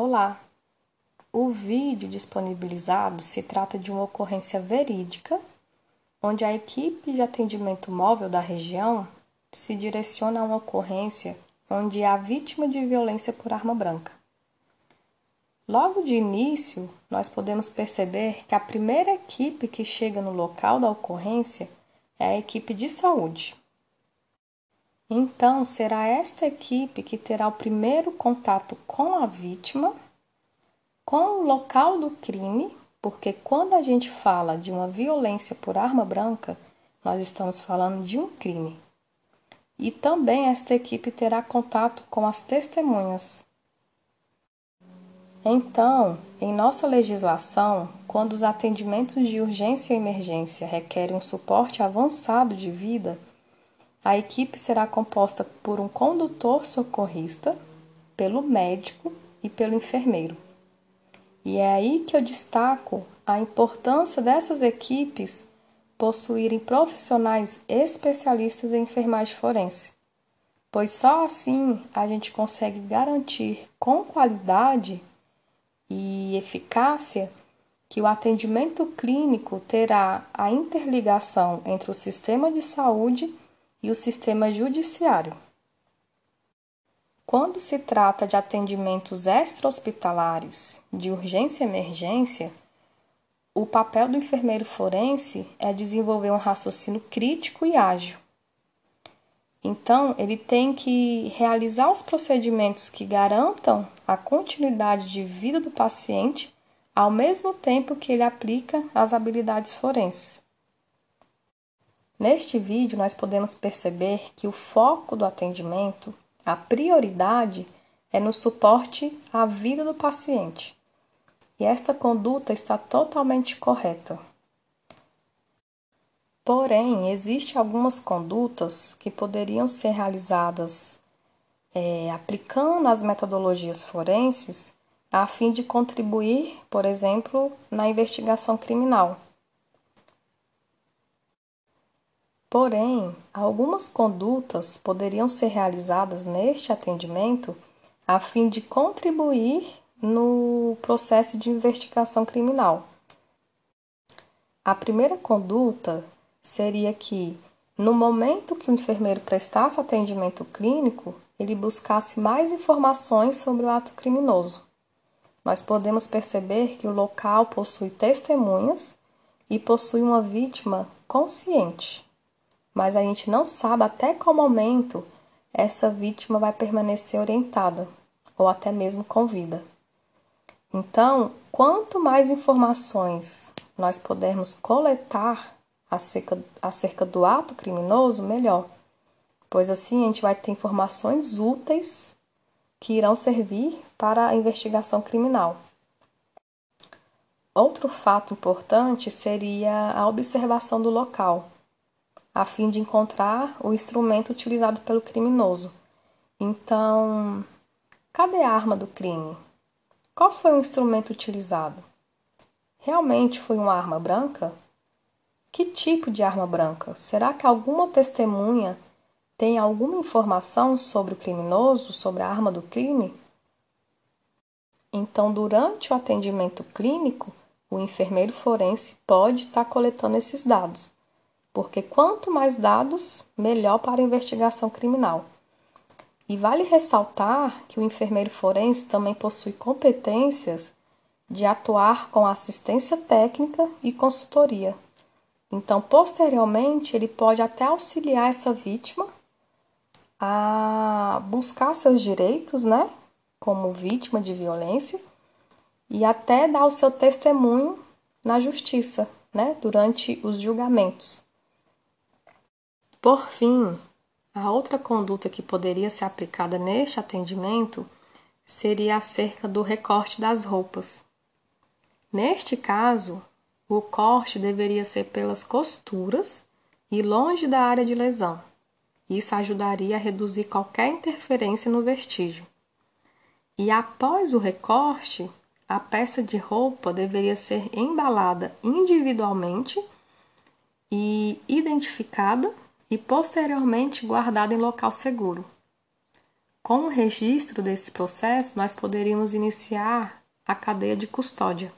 Olá! O vídeo disponibilizado se trata de uma ocorrência verídica, onde a equipe de atendimento móvel da região se direciona a uma ocorrência onde há vítima de violência por arma branca. Logo de início, nós podemos perceber que a primeira equipe que chega no local da ocorrência é a equipe de saúde. Então, será esta equipe que terá o primeiro contato com a vítima, com o local do crime, porque quando a gente fala de uma violência por arma branca, nós estamos falando de um crime. E também esta equipe terá contato com as testemunhas. Então, em nossa legislação, quando os atendimentos de urgência e emergência requerem um suporte avançado de vida, a equipe será composta por um condutor socorrista, pelo médico e pelo enfermeiro. E é aí que eu destaco a importância dessas equipes possuírem profissionais especialistas em enfermagem forense, pois só assim a gente consegue garantir com qualidade e eficácia que o atendimento clínico terá a interligação entre o sistema de saúde e o sistema judiciário. Quando se trata de atendimentos extra-hospitalares, de urgência e emergência, o papel do enfermeiro forense é desenvolver um raciocínio crítico e ágil. Então, ele tem que realizar os procedimentos que garantam a continuidade de vida do paciente, ao mesmo tempo que ele aplica as habilidades forenses. Neste vídeo, nós podemos perceber que o foco do atendimento, a prioridade, é no suporte à vida do paciente. E esta conduta está totalmente correta. Porém, existem algumas condutas que poderiam ser realizadas é, aplicando as metodologias forenses a fim de contribuir, por exemplo, na investigação criminal. Porém, algumas condutas poderiam ser realizadas neste atendimento a fim de contribuir no processo de investigação criminal. A primeira conduta seria que, no momento que o enfermeiro prestasse atendimento clínico, ele buscasse mais informações sobre o ato criminoso. Nós podemos perceber que o local possui testemunhas e possui uma vítima consciente mas a gente não sabe até qual momento essa vítima vai permanecer orientada ou até mesmo com vida. Então, quanto mais informações nós pudermos coletar acerca, acerca do ato criminoso, melhor, pois assim a gente vai ter informações úteis que irão servir para a investigação criminal. Outro fato importante seria a observação do local a fim de encontrar o instrumento utilizado pelo criminoso. Então, cadê a arma do crime? Qual foi o instrumento utilizado? Realmente foi uma arma branca? Que tipo de arma branca? Será que alguma testemunha tem alguma informação sobre o criminoso, sobre a arma do crime? Então, durante o atendimento clínico, o enfermeiro forense pode estar coletando esses dados porque quanto mais dados, melhor para a investigação criminal. E vale ressaltar que o enfermeiro forense também possui competências de atuar com assistência técnica e consultoria. Então, posteriormente, ele pode até auxiliar essa vítima a buscar seus direitos, né, como vítima de violência, e até dar o seu testemunho na justiça, né, durante os julgamentos. Por fim, a outra conduta que poderia ser aplicada neste atendimento seria acerca do recorte das roupas. Neste caso, o corte deveria ser pelas costuras e longe da área de lesão. Isso ajudaria a reduzir qualquer interferência no vestígio. E após o recorte, a peça de roupa deveria ser embalada individualmente e identificada e posteriormente guardado em local seguro. Com o registro desse processo, nós poderíamos iniciar a cadeia de custódia.